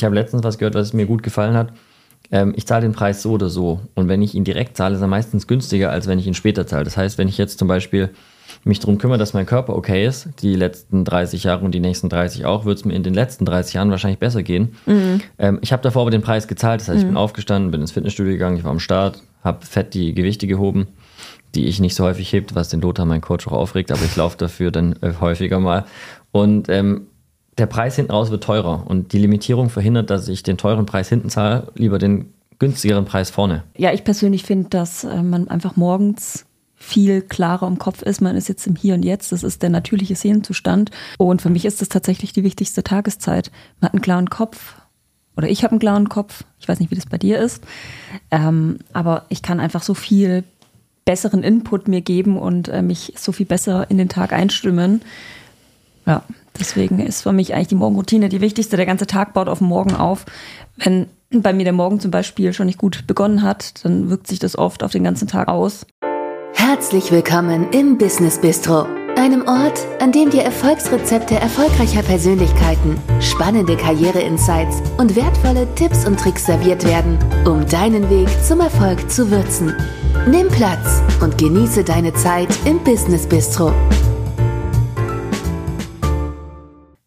ich habe letztens was gehört, was mir gut gefallen hat. Ähm, ich zahle den Preis so oder so. Und wenn ich ihn direkt zahle, ist er meistens günstiger, als wenn ich ihn später zahle. Das heißt, wenn ich jetzt zum Beispiel mich darum kümmere, dass mein Körper okay ist, die letzten 30 Jahre und die nächsten 30 auch, wird es mir in den letzten 30 Jahren wahrscheinlich besser gehen. Mhm. Ähm, ich habe davor aber den Preis gezahlt. Das heißt, ich bin aufgestanden, bin ins Fitnessstudio gegangen, ich war am Start, habe fett die Gewichte gehoben, die ich nicht so häufig hebt, was den Lothar, mein Coach, auch aufregt, aber ich laufe dafür dann äh, häufiger mal. Und ähm, der Preis hinten raus wird teurer und die Limitierung verhindert, dass ich den teuren Preis hinten zahle, lieber den günstigeren Preis vorne. Ja, ich persönlich finde, dass äh, man einfach morgens viel klarer im Kopf ist. Man ist jetzt im Hier und Jetzt. Das ist der natürliche Seelenzustand. Und für mich ist das tatsächlich die wichtigste Tageszeit. Man hat einen klaren Kopf. Oder ich habe einen klaren Kopf. Ich weiß nicht, wie das bei dir ist. Ähm, aber ich kann einfach so viel besseren Input mir geben und äh, mich so viel besser in den Tag einstimmen. Ja, deswegen ist für mich eigentlich die Morgenroutine die wichtigste. Der ganze Tag baut auf den Morgen auf. Wenn bei mir der Morgen zum Beispiel schon nicht gut begonnen hat, dann wirkt sich das oft auf den ganzen Tag aus. Herzlich willkommen im Business Bistro, einem Ort, an dem dir Erfolgsrezepte erfolgreicher Persönlichkeiten, spannende Karriere-Insights und wertvolle Tipps und Tricks serviert werden, um deinen Weg zum Erfolg zu würzen. Nimm Platz und genieße deine Zeit im Business Bistro.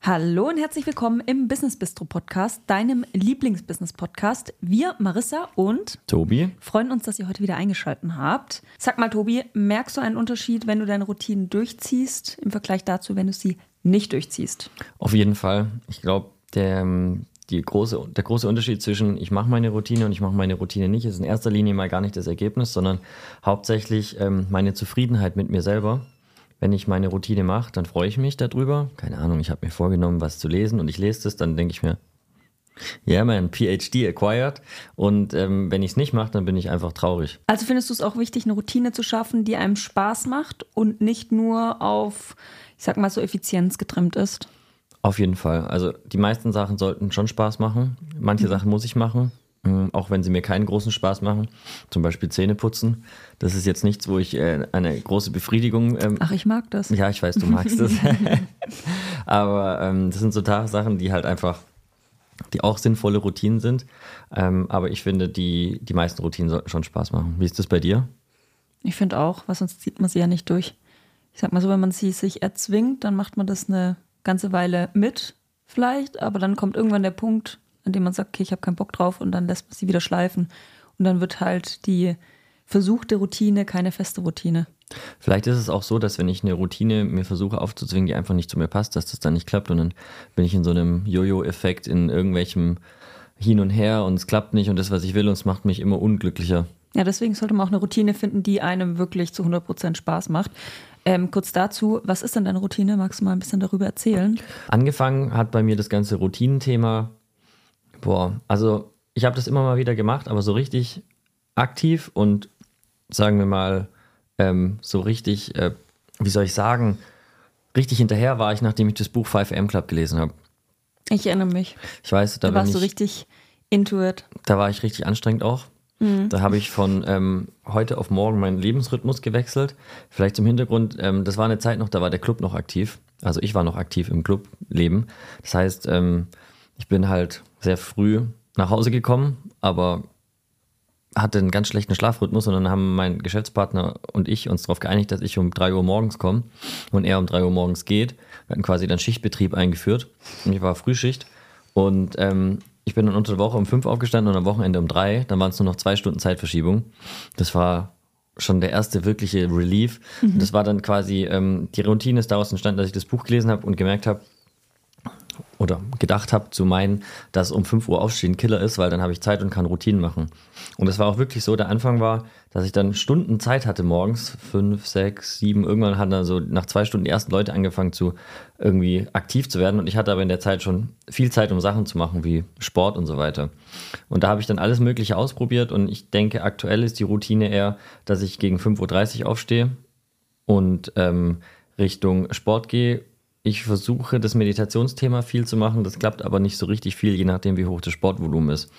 Hallo und herzlich willkommen im Business Bistro Podcast, deinem Lieblingsbusiness Podcast. Wir, Marissa und Tobi, freuen uns, dass ihr heute wieder eingeschaltet habt. Sag mal, Tobi, merkst du einen Unterschied, wenn du deine Routinen durchziehst, im Vergleich dazu, wenn du sie nicht durchziehst? Auf jeden Fall. Ich glaube, der, die große, der große Unterschied zwischen ich mache meine Routine und ich mache meine Routine nicht, ist in erster Linie mal gar nicht das Ergebnis, sondern hauptsächlich ähm, meine Zufriedenheit mit mir selber wenn ich meine Routine mache, dann freue ich mich darüber. Keine Ahnung, ich habe mir vorgenommen, was zu lesen und ich lese das, dann denke ich mir, ja, yeah, mein PhD acquired. Und ähm, wenn ich es nicht mache, dann bin ich einfach traurig. Also findest du es auch wichtig, eine Routine zu schaffen, die einem Spaß macht und nicht nur auf, ich sag mal, so Effizienz getrimmt ist? Auf jeden Fall. Also die meisten Sachen sollten schon Spaß machen. Manche mhm. Sachen muss ich machen. Ähm, auch wenn sie mir keinen großen Spaß machen, zum Beispiel Zähne putzen. Das ist jetzt nichts, wo ich äh, eine große Befriedigung. Ähm, Ach, ich mag das. Ja, ich weiß, du magst das. Aber ähm, das sind so Sachen, die halt einfach, die auch sinnvolle Routinen sind. Ähm, aber ich finde, die, die meisten Routinen sollten schon Spaß machen. Wie ist das bei dir? Ich finde auch, weil sonst zieht man sie ja nicht durch. Ich sag mal so, wenn man sie sich erzwingt, dann macht man das eine ganze Weile mit, vielleicht, aber dann kommt irgendwann der Punkt, indem man sagt, okay, ich habe keinen Bock drauf und dann lässt man sie wieder schleifen. Und dann wird halt die versuchte Routine keine feste Routine. Vielleicht ist es auch so, dass wenn ich eine Routine mir versuche aufzuzwingen, die einfach nicht zu mir passt, dass das dann nicht klappt und dann bin ich in so einem Jojo-Effekt in irgendwelchem Hin und Her und es klappt nicht und das, was ich will, und es macht mich immer unglücklicher. Ja, deswegen sollte man auch eine Routine finden, die einem wirklich zu 100% Spaß macht. Ähm, kurz dazu, was ist denn deine Routine? Magst du mal ein bisschen darüber erzählen? Angefangen hat bei mir das ganze Routinenthema Boah, also ich habe das immer mal wieder gemacht, aber so richtig aktiv und sagen wir mal ähm, so richtig, äh, wie soll ich sagen, richtig hinterher war ich, nachdem ich das Buch 5am Club gelesen habe. Ich erinnere mich. Ich weiß, da, da warst ich, du richtig into it. Da war ich richtig anstrengend auch. Mhm. Da habe ich von ähm, heute auf morgen meinen Lebensrhythmus gewechselt. Vielleicht zum Hintergrund, ähm, das war eine Zeit noch, da war der Club noch aktiv. Also ich war noch aktiv im Clubleben. Das heißt, ähm, ich bin halt sehr früh nach Hause gekommen, aber hatte einen ganz schlechten Schlafrhythmus und dann haben mein Geschäftspartner und ich uns darauf geeinigt, dass ich um 3 Uhr morgens komme und er um 3 Uhr morgens geht. Wir hatten quasi dann Schichtbetrieb eingeführt und ich war Frühschicht und ähm, ich bin dann unter der Woche um 5 aufgestanden und am Wochenende um 3. Dann waren es nur noch zwei Stunden Zeitverschiebung. Das war schon der erste wirkliche Relief. Mhm. Das war dann quasi, ähm, die Routine ist daraus entstanden, dass ich das Buch gelesen habe und gemerkt habe, oder gedacht habe zu meinen, dass um 5 Uhr aufstehen Killer ist, weil dann habe ich Zeit und kann Routinen machen. Und es war auch wirklich so, der Anfang war, dass ich dann Stunden Zeit hatte morgens, fünf, sechs, sieben, irgendwann hatten dann so nach zwei Stunden die ersten Leute angefangen zu irgendwie aktiv zu werden und ich hatte aber in der Zeit schon viel Zeit, um Sachen zu machen, wie Sport und so weiter. Und da habe ich dann alles Mögliche ausprobiert und ich denke, aktuell ist die Routine eher, dass ich gegen 5.30 Uhr aufstehe und ähm, Richtung Sport gehe ich versuche, das Meditationsthema viel zu machen. Das klappt aber nicht so richtig viel, je nachdem, wie hoch das Sportvolumen ist.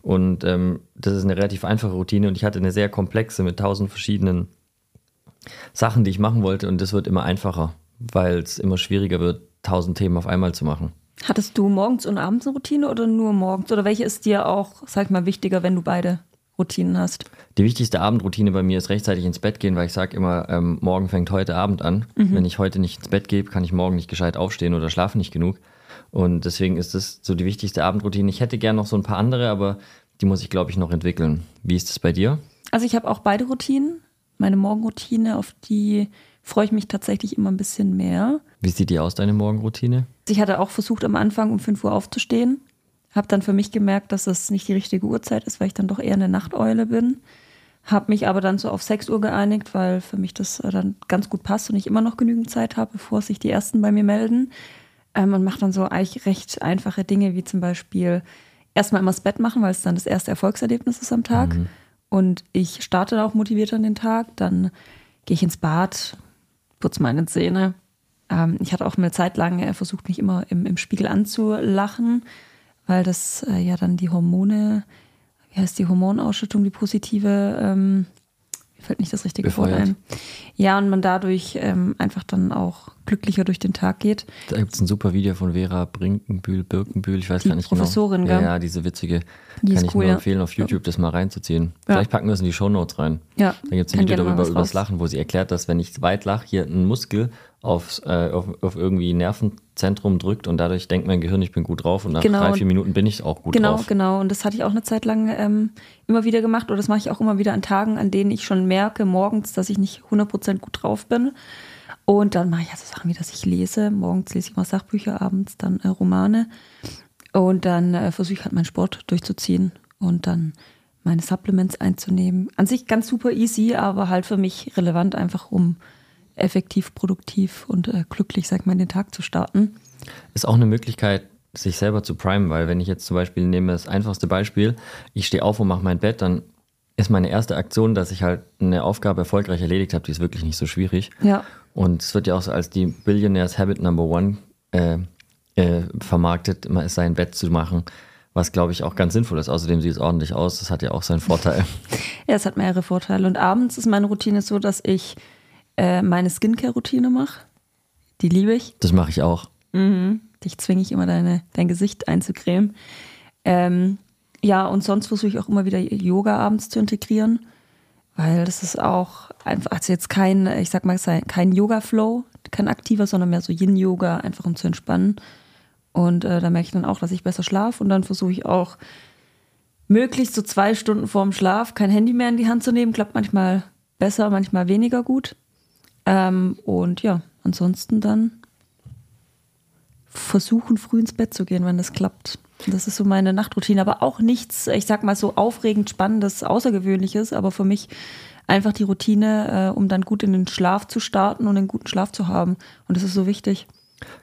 Und ähm, das ist eine relativ einfache Routine und ich hatte eine sehr komplexe mit tausend verschiedenen Sachen, die ich machen wollte. Und das wird immer einfacher, weil es immer schwieriger wird, tausend Themen auf einmal zu machen. Hattest du morgens und abends eine Routine oder nur morgens? Oder welche ist dir auch, sag ich mal, wichtiger, wenn du beide Routinen hast? Die wichtigste Abendroutine bei mir ist rechtzeitig ins Bett gehen, weil ich sage immer, ähm, morgen fängt heute Abend an. Mhm. Wenn ich heute nicht ins Bett gehe, kann ich morgen nicht gescheit aufstehen oder schlafe nicht genug. Und deswegen ist das so die wichtigste Abendroutine. Ich hätte gern noch so ein paar andere, aber die muss ich, glaube ich, noch entwickeln. Wie ist es bei dir? Also ich habe auch beide Routinen. Meine Morgenroutine, auf die freue ich mich tatsächlich immer ein bisschen mehr. Wie sieht die aus, deine Morgenroutine? Ich hatte auch versucht, am Anfang um 5 Uhr aufzustehen. Habe dann für mich gemerkt, dass das nicht die richtige Uhrzeit ist, weil ich dann doch eher eine Nachteule bin. Habe mich aber dann so auf 6 Uhr geeinigt, weil für mich das äh, dann ganz gut passt und ich immer noch genügend Zeit habe, bevor sich die Ersten bei mir melden. Ähm, und mache dann so eigentlich recht einfache Dinge, wie zum Beispiel erstmal immer das Bett machen, weil es dann das erste Erfolgserlebnis ist am Tag. Mhm. Und ich starte auch motiviert an den Tag. Dann gehe ich ins Bad, putze meine Zähne. Ähm, ich hatte auch eine Zeit lang äh, versucht, mich immer im, im Spiegel anzulachen, weil das äh, ja dann die Hormone, wie heißt die Hormonausschüttung, die positive, ähm, fällt nicht das richtige Wort ein. Ja, und man dadurch ähm, einfach dann auch glücklicher durch den Tag geht. Da gibt es ein super Video von Vera Brinkenbühl, Birkenbühl, ich weiß die gar nicht Professorin, genau. Gell? Ja, diese witzige, die kann ich cool, nur empfehlen, auf YouTube das mal reinzuziehen. Ja. Vielleicht packen wir es in die Shownotes rein. Ja. Da gibt es ein Video darüber, über das Lachen, wo sie erklärt, dass wenn ich weit lache, hier ein Muskel auf, äh, auf, auf irgendwie Nervenzentrum drückt und dadurch denkt mein Gehirn, ich bin gut drauf und nach genau. drei, vier Minuten bin ich auch gut genau, drauf. Genau, genau. Und das hatte ich auch eine Zeit lang ähm, immer wieder gemacht oder das mache ich auch immer wieder an Tagen, an denen ich schon merke morgens, dass ich nicht 100% gut drauf bin. Und dann mache ich also Sachen wie, dass ich lese. Morgens lese ich mal Sachbücher, abends dann äh, Romane. Und dann äh, versuche ich halt meinen Sport durchzuziehen und dann meine Supplements einzunehmen. An sich ganz super easy, aber halt für mich relevant, einfach um effektiv, produktiv und äh, glücklich, sag mal, in den Tag zu starten. Ist auch eine Möglichkeit, sich selber zu primen, weil wenn ich jetzt zum Beispiel nehme das einfachste Beispiel, ich stehe auf und mache mein Bett, dann ist meine erste Aktion, dass ich halt eine Aufgabe erfolgreich erledigt habe, die ist wirklich nicht so schwierig. Ja. Und es wird ja auch so als die Billionaires Habit Number One äh, äh, vermarktet, immer sein Bett zu machen, was glaube ich auch ganz sinnvoll ist. Außerdem sieht es ordentlich aus, das hat ja auch seinen Vorteil. ja, es hat mehrere Vorteile. Und abends ist meine Routine so, dass ich äh, meine Skincare-Routine mache. Die liebe ich. Das mache ich auch. Mhm. Dich zwinge ich immer, deine, dein Gesicht einzucremen. Ähm, ja, und sonst versuche ich auch immer wieder Yoga abends zu integrieren, weil das ist auch einfach, also jetzt kein, ich sag mal, kein Yoga-Flow, kein aktiver, sondern mehr so Yin-Yoga, einfach um zu entspannen. Und äh, da merke ich dann auch, dass ich besser schlafe und dann versuche ich auch möglichst so zwei Stunden vorm Schlaf kein Handy mehr in die Hand zu nehmen. Klappt manchmal besser, manchmal weniger gut. Ähm, und ja, ansonsten dann versuchen, früh ins Bett zu gehen, wenn das klappt. Das ist so meine Nachtroutine, aber auch nichts, ich sag mal so aufregend, spannendes, außergewöhnliches, aber für mich einfach die Routine, äh, um dann gut in den Schlaf zu starten und einen guten Schlaf zu haben. Und das ist so wichtig.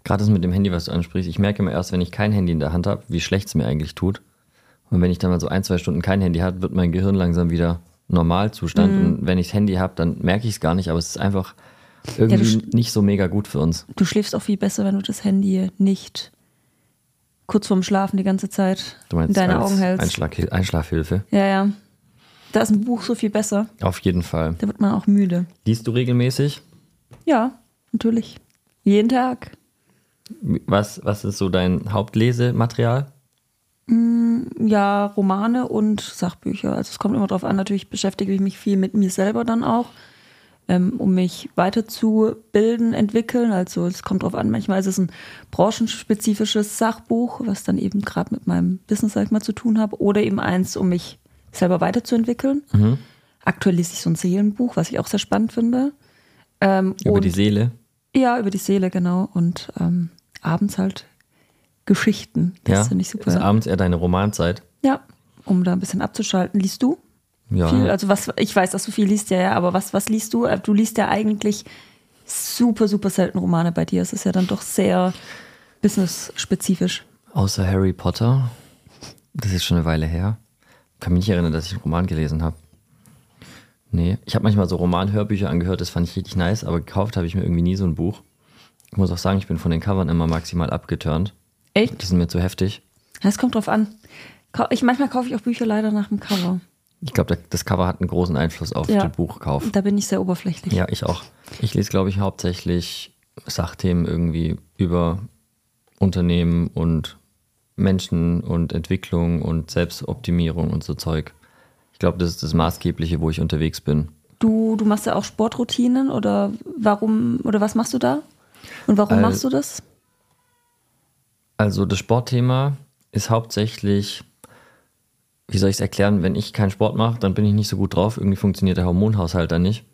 Gerade das mit dem Handy, was du ansprichst, ich merke immer erst, wenn ich kein Handy in der Hand habe, wie schlecht es mir eigentlich tut. Und wenn ich dann mal so ein, zwei Stunden kein Handy habe, wird mein Gehirn langsam wieder Normalzustand. Mhm. Und wenn ich das Handy habe, dann merke ich es gar nicht, aber es ist einfach irgendwie ja, nicht so mega gut für uns. Du schläfst auch viel besser, wenn du das Handy nicht kurz vorm Schlafen die ganze Zeit du meinst in deine Augen hältst. Einschlag, Einschlafhilfe. Ja, ja. Da ist ein Buch so viel besser. Auf jeden Fall. Da wird man auch müde. Liest du regelmäßig? Ja, natürlich. Jeden Tag. Was, was ist so dein Hauptlesematerial? Mm, ja, Romane und Sachbücher. Also es kommt immer darauf an, natürlich beschäftige ich mich viel mit mir selber dann auch ähm, um mich weiterzubilden, entwickeln. Also es kommt drauf an, manchmal ist es ein branchenspezifisches Sachbuch, was dann eben gerade mit meinem Business, sag ich mal, zu tun habe, oder eben eins, um mich selber weiterzuentwickeln. Mhm. Aktuell lese ich so ein Seelenbuch, was ich auch sehr spannend finde. Ähm, über und, die Seele? Ja, über die Seele, genau. Und ähm, abends halt Geschichten. Das ja, finde ich super. Ist abends eher deine Romanzeit? Ja, um da ein bisschen abzuschalten. Liest du? Ja. Viel, also was, ich weiß, dass du viel liest, ja, ja, aber was, was liest du? Äh, du liest ja eigentlich super, super selten Romane bei dir. Es ist ja dann doch sehr business-spezifisch. Außer Harry Potter. Das ist schon eine Weile her. Kann mich nicht erinnern, dass ich einen Roman gelesen habe. Nee, ich habe manchmal so Roman-Hörbücher angehört, das fand ich richtig nice, aber gekauft habe ich mir irgendwie nie so ein Buch. Ich muss auch sagen, ich bin von den Covern immer maximal abgeturnt. Echt? Die sind mir zu heftig. Das kommt drauf an. Ich, manchmal kaufe ich auch Bücher leider nach dem Cover. Ich glaube, das Cover hat einen großen Einfluss auf ja, den Buchkauf. Da bin ich sehr oberflächlich. Ja, ich auch. Ich lese, glaube ich, hauptsächlich Sachthemen irgendwie über Unternehmen und Menschen und Entwicklung und Selbstoptimierung und so Zeug. Ich glaube, das ist das Maßgebliche, wo ich unterwegs bin. Du, du machst ja auch Sportroutinen oder warum oder was machst du da? Und warum Al- machst du das? Also das Sportthema ist hauptsächlich, wie soll ich es erklären, wenn ich keinen Sport mache, dann bin ich nicht so gut drauf. Irgendwie funktioniert der Hormonhaushalt dann nicht.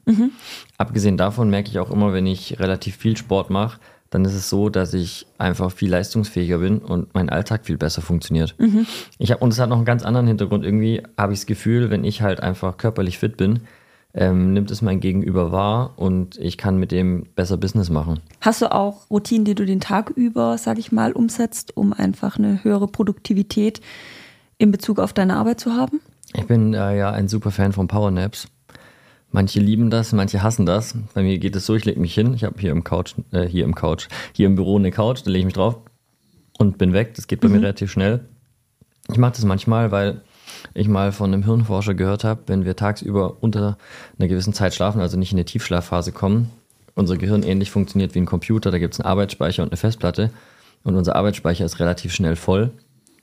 Abgesehen davon merke ich auch immer, wenn ich relativ viel Sport mache, dann ist es so, dass ich einfach viel leistungsfähiger bin und mein Alltag viel besser funktioniert. Ich hab, und es hat noch einen ganz anderen Hintergrund. Irgendwie habe ich das Gefühl, wenn ich halt einfach körperlich fit bin, ähm, nimmt es mein Gegenüber wahr und ich kann mit dem besser Business machen. Hast du auch Routinen, die du den Tag über, sag ich mal, umsetzt, um einfach eine höhere Produktivität in Bezug auf deine Arbeit zu haben? Ich bin äh, ja ein super Fan von Powernaps. Manche lieben das, manche hassen das. Bei mir geht es so, ich lege mich hin. Ich habe hier im Couch, äh, hier im Couch, hier im Büro eine Couch, da lege ich mich drauf und bin weg. Das geht bei mir relativ schnell. Ich mache das manchmal, weil ich mal von einem Hirnforscher gehört habe, wenn wir tagsüber unter einer gewissen Zeit schlafen, also nicht in eine Tiefschlafphase kommen, unser Gehirn ähnlich funktioniert wie ein Computer. Da gibt es einen Arbeitsspeicher und eine Festplatte. Und unser Arbeitsspeicher ist relativ schnell voll,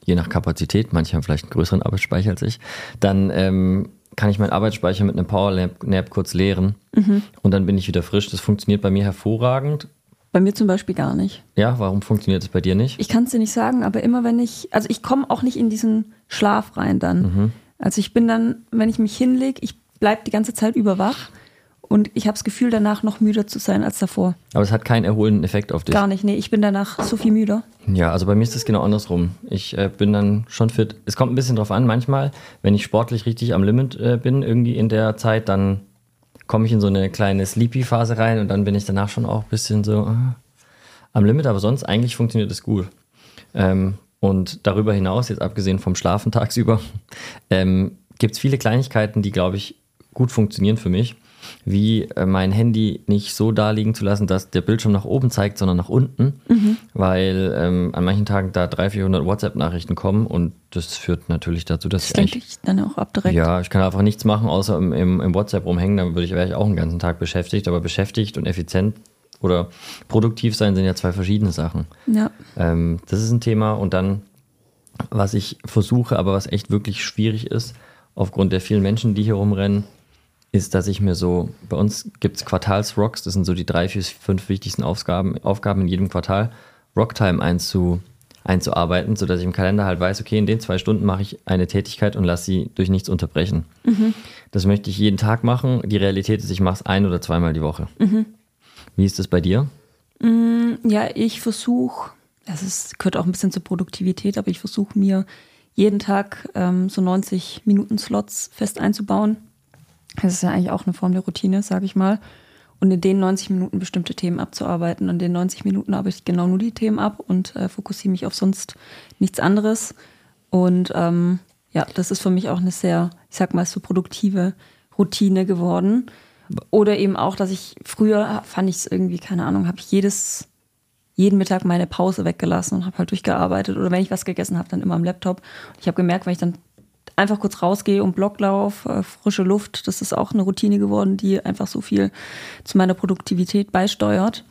je nach Kapazität. Manche haben vielleicht einen größeren Arbeitsspeicher als ich. Dann ähm, kann ich meinen Arbeitsspeicher mit einem Power Nap kurz leeren und dann bin ich wieder frisch. Das funktioniert bei mir hervorragend. Bei mir zum Beispiel gar nicht. Ja, warum funktioniert es bei dir nicht? Ich kann es dir nicht sagen, aber immer wenn ich, also ich komme auch nicht in diesen Schlaf rein dann. Also ich bin dann, wenn ich mich hinlege, ich bleibe die ganze Zeit über wach und ich habe das Gefühl, danach noch müder zu sein als davor. Aber es hat keinen erholenden Effekt auf dich. Gar nicht, nee, ich bin danach so viel müder. Ja, also bei mir ist es genau andersrum. Ich äh, bin dann schon fit. Es kommt ein bisschen drauf an, manchmal, wenn ich sportlich richtig am Limit äh, bin, irgendwie in der Zeit, dann komme ich in so eine kleine Sleepy-Phase rein und dann bin ich danach schon auch ein bisschen so äh, am Limit, aber sonst eigentlich funktioniert es gut. Ähm, und darüber hinaus, jetzt abgesehen vom Schlafen tagsüber, ähm, gibt es viele Kleinigkeiten, die, glaube ich, gut funktionieren für mich. Wie äh, mein Handy nicht so da liegen zu lassen, dass der Bildschirm nach oben zeigt, sondern nach unten, weil ähm, an manchen Tagen da 300, 400 WhatsApp-Nachrichten kommen und das führt natürlich dazu, dass Das ich dich dann auch ab direkt. ja, ich kann einfach nichts machen, außer im, im, im WhatsApp rumhängen. Dann würde ich, wäre ich auch einen ganzen Tag beschäftigt. Aber beschäftigt und effizient oder produktiv sein sind ja zwei verschiedene Sachen. ja. Ähm, das ist ein Thema. Und dann, was ich versuche, aber was echt wirklich schwierig ist, aufgrund der vielen Menschen, die hier rumrennen, ist, dass ich mir so, bei uns gibt es Quartalsrocks, das sind so die drei, vier, fünf wichtigsten Aufgaben, Aufgaben in jedem Quartal, Rocktime einzu, einzuarbeiten, sodass ich im Kalender halt weiß, okay, in den zwei Stunden mache ich eine Tätigkeit und lasse sie durch nichts unterbrechen. Das möchte ich jeden Tag machen. Die Realität ist, ich mache es ein oder zweimal die Woche. Wie ist das bei dir? Ja, ich versuche, das ist, gehört auch ein bisschen zur Produktivität, aber ich versuche mir jeden Tag ähm, so 90 Minuten Slots fest einzubauen. Das ist ja eigentlich auch eine Form der Routine, sage ich mal. Und in den 90 Minuten bestimmte Themen abzuarbeiten. Und in den 90 Minuten arbeite ich genau nur die Themen ab und äh, fokussiere mich auf sonst nichts anderes. Und ähm, ja, das ist für mich auch eine sehr, ich sag mal, so produktive Routine geworden. Oder eben auch, dass ich früher fand ich es irgendwie, keine Ahnung, habe ich jedes, jeden Mittag meine Pause weggelassen und habe halt durchgearbeitet. Oder wenn ich was gegessen habe, dann immer am Laptop. Ich habe gemerkt, wenn ich dann einfach kurz rausgehe und Blocklauf, äh, frische Luft, das ist auch eine Routine geworden, die einfach so viel zu meiner Produktivität beisteuert.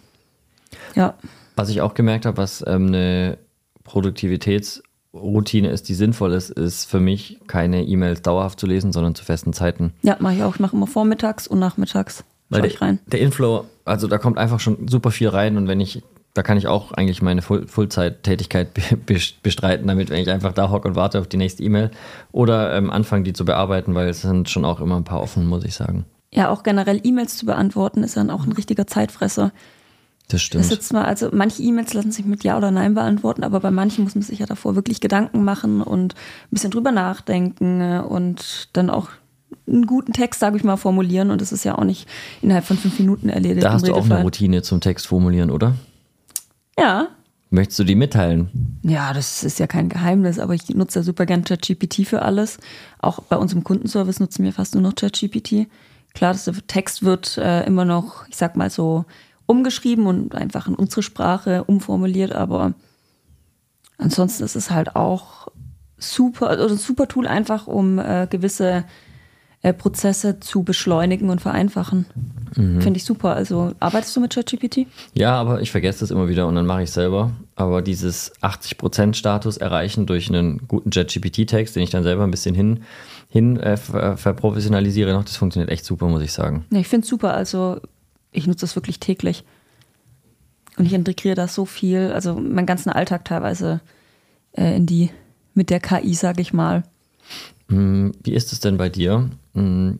Ja, Was ich auch gemerkt habe, was ähm, eine Produktivitätsroutine ist, die sinnvoll ist, ist für mich keine E-Mails dauerhaft zu lesen, sondern zu festen Zeiten. ja, mache ich auch. Ich mache immer vormittags und nachmittags. Weil ich rein. der, der Inflow, also da kommt einfach schon super viel rein und wenn ich, da kann ich auch eigentlich meine bes- bestreiten, damit wenn ich einfach da hocke und warte auf die nächste E-Mail oder ähm, anfange, die zu bearbeiten, weil es sind schon auch immer ein paar offen, muss ich sagen. Ja, auch generell E-Mails zu beantworten, ist dann auch ein richtiger Zeitfresser. Das Das stimmt. ist jetzt mal, also manche E-Mails lassen sich mit Ja oder Nein beantworten, aber bei manchen muss man sich ja davor wirklich Gedanken machen und ein bisschen drüber nachdenken äh, und dann auch einen guten Text, sage ich mal, formulieren. Und das ist ja auch nicht innerhalb von fünf Minuten erledigt. da hast du auch eine. Routine zum Text formulieren, oder? Ja. Möchtest du die mitteilen? Ja, das ist ja kein Geheimnis, aber ich nutze ja super gern ChatGPT für alles. Auch bei uns im Kundenservice nutzen wir fast nur noch ChatGPT. Klar, das der Text wird äh, immer noch, ich sag mal so, umgeschrieben und einfach in unsere Sprache umformuliert, aber ansonsten ist es halt auch super, also ein super Tool einfach, um äh, gewisse äh, Prozesse zu beschleunigen und vereinfachen. Mhm. Finde ich super. Also arbeitest du mit ChatGPT? Ja, aber ich vergesse das immer wieder und dann mache ich selber. Aber dieses 80%-Status erreichen durch einen guten ChatGPT-Text, den ich dann selber ein bisschen hin, hin äh, verprofessionalisiere noch, das funktioniert echt super, muss ich sagen. Ja, ich finde es super. Also ich nutze das wirklich täglich. Und ich integriere das so viel, also meinen ganzen Alltag teilweise äh, in die, mit der KI, sage ich mal. Hm, wie ist es denn bei dir? Hm,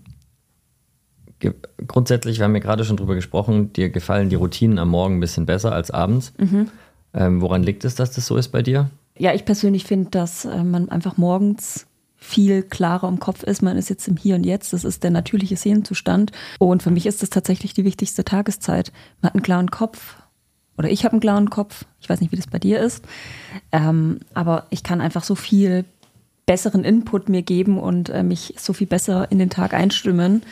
grundsätzlich, wir haben ja gerade schon drüber gesprochen, dir gefallen die Routinen am Morgen ein bisschen besser als abends. Mhm. Ähm, woran liegt es, dass das so ist bei dir? Ja, ich persönlich finde, dass äh, man einfach morgens viel klarer im Kopf ist. Man ist jetzt im Hier und Jetzt. Das ist der natürliche Seelenzustand. Und für mich ist das tatsächlich die wichtigste Tageszeit. Man hat einen klaren Kopf. Oder ich habe einen klaren Kopf. Ich weiß nicht, wie das bei dir ist. Ähm, aber ich kann einfach so viel besseren Input mir geben und äh, mich so viel besser in den Tag einstimmen.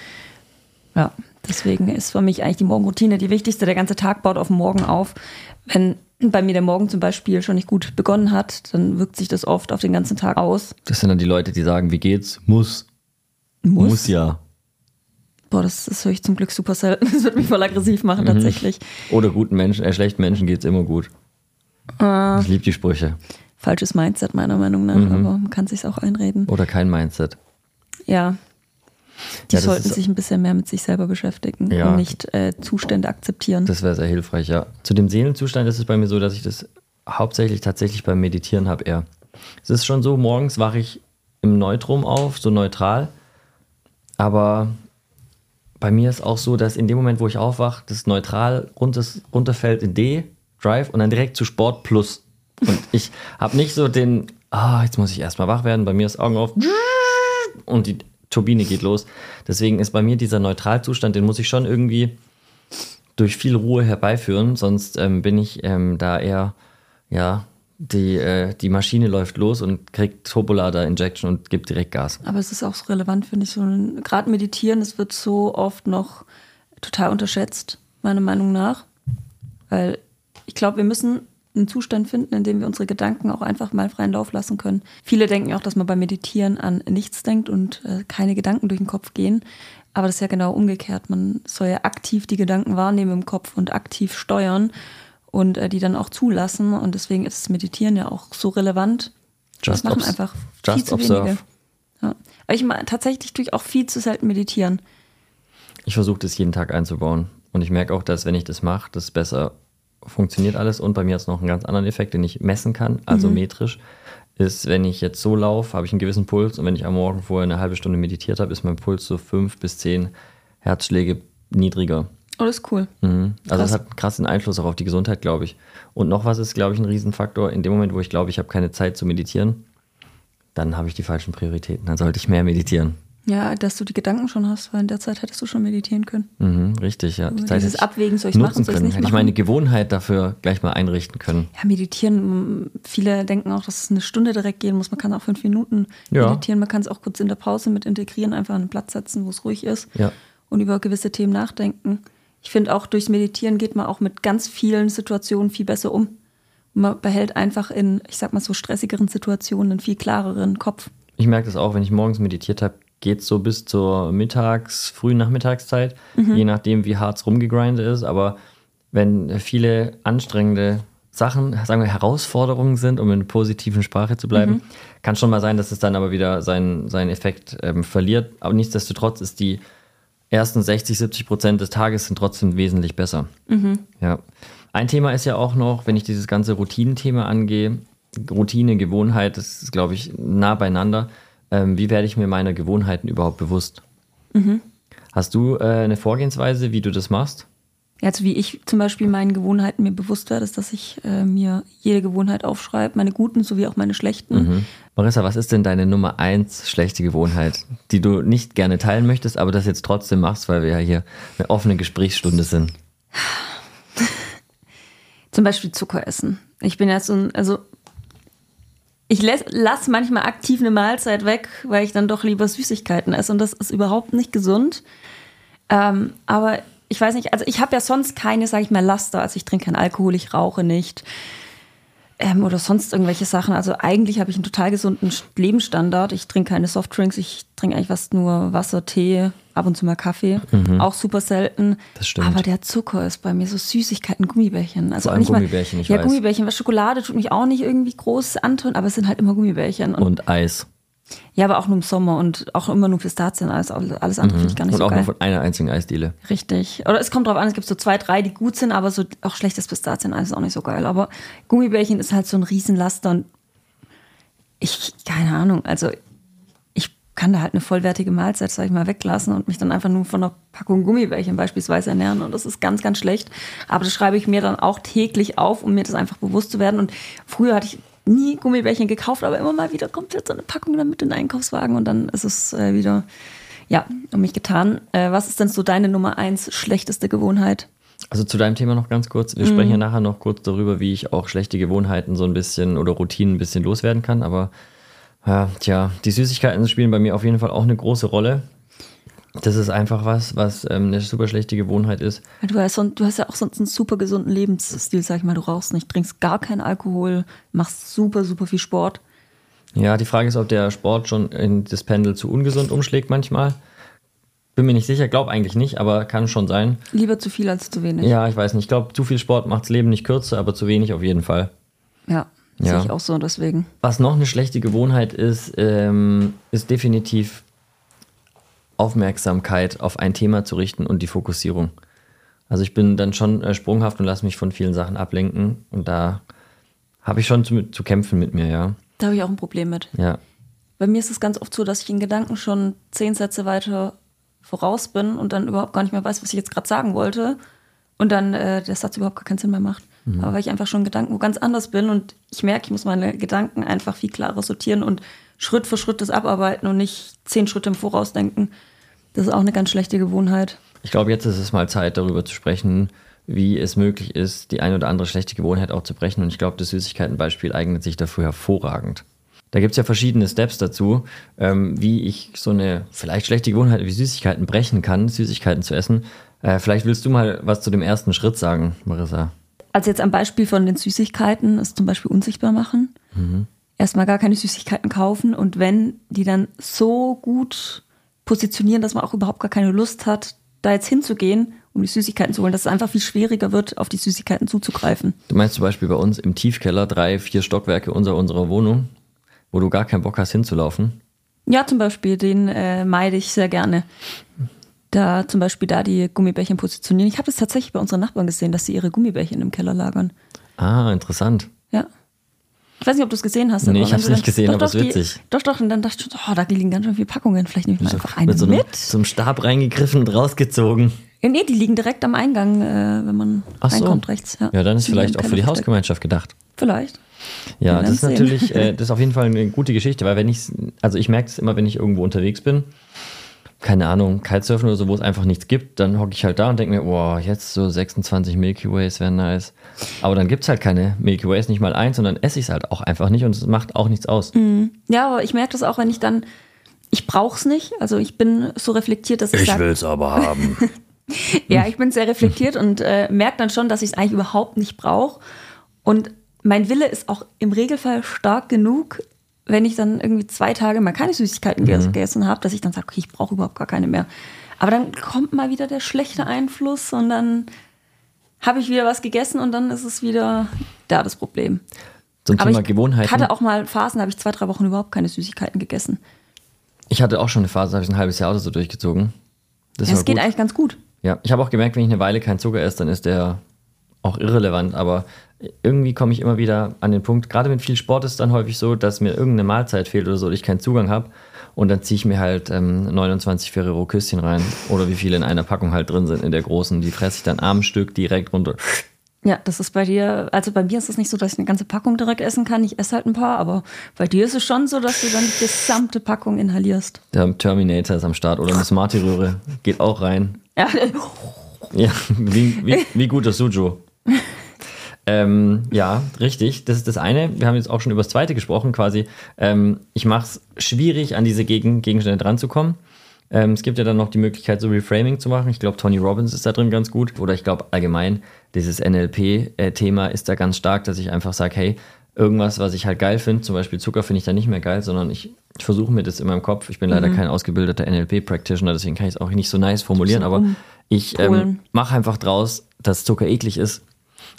Ja, deswegen ist für mich eigentlich die Morgenroutine die wichtigste. Der ganze Tag baut auf den Morgen auf. Wenn bei mir der Morgen zum Beispiel schon nicht gut begonnen hat, dann wirkt sich das oft auf den ganzen Tag aus. Das sind dann die Leute, die sagen, wie geht's? Muss. Muss, Muss ja. Boah, das, das höre ich zum Glück super selten. Das wird mich voll aggressiv machen, mhm. tatsächlich. Oder guten Menschen, äh, schlechten Menschen geht's immer gut. Äh, ich liebe die Sprüche falsches Mindset meiner Meinung nach, mhm. aber man kann sich auch einreden. Oder kein Mindset. Ja. Die ja, sollten sich ein bisschen mehr mit sich selber beschäftigen ja. und nicht äh, Zustände akzeptieren. Das wäre sehr hilfreich, ja. Zu dem Seelenzustand ist es bei mir so, dass ich das hauptsächlich tatsächlich beim Meditieren habe eher. Es ist schon so, morgens wache ich im Neutrum auf, so neutral. Aber bei mir ist auch so, dass in dem Moment, wo ich aufwache, das neutral runterfällt in D, Drive und dann direkt zu Sport Plus. Und ich habe nicht so den, ah, jetzt muss ich erstmal wach werden, bei mir ist Augen auf und die Turbine geht los. Deswegen ist bei mir dieser Neutralzustand, den muss ich schon irgendwie durch viel Ruhe herbeiführen, sonst ähm, bin ich ähm, da eher, ja, die, äh, die Maschine läuft los und kriegt Turbolader-Injection und gibt direkt Gas. Aber es ist auch so relevant, finde ich, so gerade meditieren, es wird so oft noch total unterschätzt, meiner Meinung nach. Weil ich glaube, wir müssen einen Zustand finden, in dem wir unsere Gedanken auch einfach mal freien Lauf lassen können. Viele denken auch, dass man beim Meditieren an nichts denkt und äh, keine Gedanken durch den Kopf gehen. Aber das ist ja genau umgekehrt. Man soll ja aktiv die Gedanken wahrnehmen im Kopf und aktiv steuern und äh, die dann auch zulassen. Und deswegen ist das Meditieren ja auch so relevant. Just das machen einfach just viel zu observe. wenige. Ja. Aber ich tatsächlich tue ich auch viel zu selten meditieren. Ich versuche das jeden Tag einzubauen. Und ich merke auch, dass wenn ich das mache, das besser funktioniert alles. Und bei mir hat es noch einen ganz anderen Effekt, den ich messen kann, also mhm. metrisch. Ist, wenn ich jetzt so laufe, habe ich einen gewissen Puls und wenn ich am Morgen vorher eine halbe Stunde meditiert habe, ist mein Puls so fünf bis zehn Herzschläge niedriger. Oh, das ist cool. Mhm. Also es hat einen krassen Einfluss auch auf die Gesundheit, glaube ich. Und noch was ist, glaube ich, ein Riesenfaktor. In dem Moment, wo ich glaube, ich habe keine Zeit zu meditieren, dann habe ich die falschen Prioritäten. Dann sollte ich mehr meditieren. Ja, dass du die Gedanken schon hast, weil in der Zeit hättest du schon meditieren können. Mhm, richtig, ja. Die Zeit dieses Abwägen, soll ich machen, soll ich nicht Hätte ich meine Gewohnheit dafür gleich mal einrichten können. Ja, meditieren, viele denken auch, dass es eine Stunde direkt gehen muss. Man kann auch fünf Minuten ja. meditieren. Man kann es auch kurz in der Pause mit integrieren, einfach einen Platz setzen, wo es ruhig ist ja. und über gewisse Themen nachdenken. Ich finde auch, durchs Meditieren geht man auch mit ganz vielen Situationen viel besser um. Man behält einfach in, ich sag mal so stressigeren Situationen einen viel klareren Kopf. Ich merke das auch, wenn ich morgens meditiert habe, geht so bis zur Mittags-, frühen Nachmittagszeit, mhm. je nachdem, wie hart es rumgegrindet ist. Aber wenn viele anstrengende Sachen, sagen wir Herausforderungen sind, um in einer positiven Sprache zu bleiben, mhm. kann schon mal sein, dass es dann aber wieder seinen, seinen Effekt ähm, verliert. Aber nichtsdestotrotz ist die ersten 60, 70 Prozent des Tages sind trotzdem wesentlich besser. Mhm. Ja. Ein Thema ist ja auch noch, wenn ich dieses ganze Routinenthema angehe, Routine, Gewohnheit, das ist, glaube ich, nah beieinander ähm, wie werde ich mir meiner Gewohnheiten überhaupt bewusst? Mhm. Hast du äh, eine Vorgehensweise, wie du das machst? Also wie ich zum Beispiel meinen Gewohnheiten mir bewusst werde, ist, dass ich äh, mir jede Gewohnheit aufschreibe, meine guten sowie auch meine schlechten. Mhm. Marissa, was ist denn deine Nummer eins schlechte Gewohnheit, die du nicht gerne teilen möchtest, aber das jetzt trotzdem machst, weil wir ja hier eine offene Gesprächsstunde sind? zum Beispiel Zucker essen. Ich bin ja so ein, also ich lasse manchmal aktiv eine Mahlzeit weg, weil ich dann doch lieber Süßigkeiten esse und das ist überhaupt nicht gesund. Ähm, aber ich weiß nicht, also ich habe ja sonst keine, sage ich mal, Laster. Also ich trinke keinen Alkohol, ich rauche nicht. Ähm, oder sonst irgendwelche Sachen. Also eigentlich habe ich einen total gesunden Lebensstandard. Ich trinke keine Softdrinks, ich trinke eigentlich fast nur Wasser, Tee, ab und zu mal Kaffee. Mhm. Auch super selten. Das stimmt. Aber der Zucker ist bei mir so Süßigkeiten, Gummibärchen. Also Vor allem Gummibärchen, ich Ja, weiß. Gummibärchen, was Schokolade tut mich auch nicht irgendwie groß antun, aber es sind halt immer Gummibärchen. Und, Und Eis. Ja, aber auch nur im Sommer und auch immer nur Pistazien. Alles, alles andere finde ich gar nicht Und so auch geil. nur von einer einzigen Eisdiele. Richtig. Oder es kommt drauf an, es gibt so zwei, drei, die gut sind, aber so auch schlechtes Pistazien-Eis ist auch nicht so geil. Aber Gummibärchen ist halt so ein Riesenlaster und ich, keine Ahnung, also ich kann da halt eine vollwertige Mahlzeit, sag ich mal, weglassen und mich dann einfach nur von einer Packung Gummibärchen beispielsweise ernähren und das ist ganz, ganz schlecht. Aber das schreibe ich mir dann auch täglich auf, um mir das einfach bewusst zu werden. Und früher hatte ich nie Gummibärchen gekauft, aber immer mal wieder kommt jetzt so eine Packung dann mit in den Einkaufswagen und dann ist es äh, wieder, ja, um mich getan. Äh, was ist denn so deine Nummer eins schlechteste Gewohnheit? Also zu deinem Thema noch ganz kurz. Wir sprechen ja nachher noch kurz darüber, wie ich auch schlechte Gewohnheiten so ein bisschen oder Routinen ein bisschen loswerden kann. Aber ja, tja, die Süßigkeiten spielen bei mir auf jeden Fall auch eine große Rolle. Das ist einfach was, was ähm, eine super schlechte Gewohnheit ist. Du hast, du hast ja auch sonst einen super gesunden Lebensstil, sag ich mal. Du rauchst nicht, trinkst gar keinen Alkohol, machst super, super viel Sport. Ja, die Frage ist, ob der Sport schon in das Pendel zu ungesund umschlägt manchmal. Bin mir nicht sicher, glaube eigentlich nicht, aber kann schon sein. Lieber zu viel als zu wenig. Ja, ich weiß nicht. Ich glaube, zu viel Sport macht das Leben nicht kürzer, aber zu wenig auf jeden Fall. Ja, Ja. sehe ich auch so, deswegen. Was noch eine schlechte Gewohnheit ist, ähm, ist definitiv Aufmerksamkeit auf ein Thema zu richten und die Fokussierung. Also ich bin dann schon äh, sprunghaft und lasse mich von vielen Sachen ablenken und da habe ich schon zu, zu kämpfen mit mir, ja. Da habe ich auch ein Problem mit. Ja. Bei mir ist es ganz oft so, dass ich in Gedanken schon zehn Sätze weiter voraus bin und dann überhaupt gar nicht mehr weiß, was ich jetzt gerade sagen wollte. Und dann äh, der Satz überhaupt gar keinen Sinn mehr macht. Aber weil ich einfach schon in Gedanken wo ganz anders bin und ich merke, ich muss meine Gedanken einfach viel klarer sortieren und Schritt für Schritt das abarbeiten und nicht zehn Schritte im Voraus denken. Das ist auch eine ganz schlechte Gewohnheit. Ich glaube, jetzt ist es mal Zeit, darüber zu sprechen, wie es möglich ist, die eine oder andere schlechte Gewohnheit auch zu brechen. Und ich glaube, das Süßigkeitenbeispiel eignet sich dafür hervorragend. Da gibt es ja verschiedene Steps dazu, ähm, wie ich so eine vielleicht schlechte Gewohnheit wie Süßigkeiten brechen kann, Süßigkeiten zu essen. Äh, vielleicht willst du mal was zu dem ersten Schritt sagen, Marissa. Also jetzt am Beispiel von den Süßigkeiten ist zum Beispiel unsichtbar machen. Erstmal gar keine Süßigkeiten kaufen und wenn, die dann so gut positionieren, dass man auch überhaupt gar keine Lust hat, da jetzt hinzugehen, um die Süßigkeiten zu holen, dass es einfach viel schwieriger wird, auf die Süßigkeiten zuzugreifen. Du meinst zum Beispiel bei uns im Tiefkeller drei, vier Stockwerke unserer, unserer Wohnung, wo du gar keinen Bock hast hinzulaufen? Ja, zum Beispiel, den äh, meide ich sehr gerne. Da zum Beispiel da die Gummibärchen positionieren. Ich habe das tatsächlich bei unseren Nachbarn gesehen, dass sie ihre Gummibärchen im Keller lagern. Ah, interessant. Ja. Ich weiß nicht, ob du es gesehen hast. Nee, ich hab's du nicht gesehen, doch, aber doch, ist die- witzig. Doch, doch, und dann dachte ich, oh, da liegen ganz schön viele Packungen. Vielleicht nehme ich mal einfach eine mit so mit. so einem Stab reingegriffen und rausgezogen. Ja, nee, die liegen direkt am Eingang, äh, wenn man Ach so. reinkommt rechts. Ja, Ja, dann ist Die vielleicht auch für die. Hausgemeinschaft gedacht. Vielleicht. Ja, das ist sehen. natürlich, äh, das ist auf jeden Fall eine gute Geschichte, weil wenn ich, also ich merke es immer, wenn ich irgendwo unterwegs bin, keine Ahnung, Kitesurfen oder so, wo es einfach nichts gibt, dann hocke ich halt da und denke mir, boah, jetzt so 26 Milky Ways wären nice. Aber dann gibt es halt keine Milky Ways, nicht mal eins, und dann esse ich es halt auch einfach nicht und es macht auch nichts aus. Ja, aber ich merke das auch, wenn ich dann, ich brauche es nicht. Also ich bin so reflektiert, dass ich, sage, es aber haben. ja, ich bin sehr reflektiert und äh, merke dann schon, dass ich es eigentlich überhaupt nicht brauche. Und mein Wille ist auch im Regelfall stark genug, wenn ich dann irgendwie zwei Tage mal keine Süßigkeiten ge- gegessen habe, dass ich dann sage, okay, ich brauche überhaupt gar keine mehr. Aber dann kommt mal wieder der schlechte Einfluss und dann habe ich wieder was gegessen und dann ist es wieder da das Problem. Zum Aber Thema ich Gewohnheiten. hatte auch mal Phasen, da habe ich zwei, drei Wochen überhaupt keine Süßigkeiten gegessen. ich hatte auch schon eine Phase, da habe ich ein halbes Jahr oder so durchgezogen. Das Ja, es geht eigentlich ganz gut. Ja, ich habe auch gemerkt, wenn ich eine Weile keinen Zucker esse, dann ist der auch irrelevant. Aber irgendwie komme ich immer wieder an den Punkt, gerade wenn viel Sport ist, dann häufig so, dass mir irgendeine Mahlzeit fehlt oder so, oder ich keinen Zugang habe. Und dann ziehe ich mir halt ähm, 29 Ferrero Küsschen rein. Oder wie viele in einer Packung halt drin sind, in der großen. Die fresse ich dann am Stück direkt runter. Ja, das ist bei dir, also bei mir ist es nicht so, dass ich eine ganze Packung direkt essen kann. Ich esse halt ein paar, aber bei dir ist es schon so, dass du dann die gesamte Packung inhalierst. Der Terminator ist am Start. Oder eine Smarty-Röhre geht auch rein. Ja, Ja, wie, wie, wie gut das Sujo. Ähm, ja, richtig. Das ist das eine. Wir haben jetzt auch schon über das zweite gesprochen, quasi. Ähm, ich mache es schwierig, an diese Gegen Gegenstände dranzukommen. Ähm, es gibt ja dann noch die Möglichkeit, so Reframing zu machen. Ich glaube, Tony Robbins ist da drin ganz gut. Oder ich glaube allgemein, dieses NLP-Thema ist da ganz stark, dass ich einfach sage, hey, irgendwas, was ich halt geil finde, zum Beispiel Zucker finde ich da nicht mehr geil, sondern ich, ich versuche mir das in meinem Kopf, ich bin leider Mhm. kein ausgebildeter NLP-Practitioner, deswegen kann ich es auch nicht so nice formulieren, aber ich ähm, mache einfach draus, dass Zucker eklig ist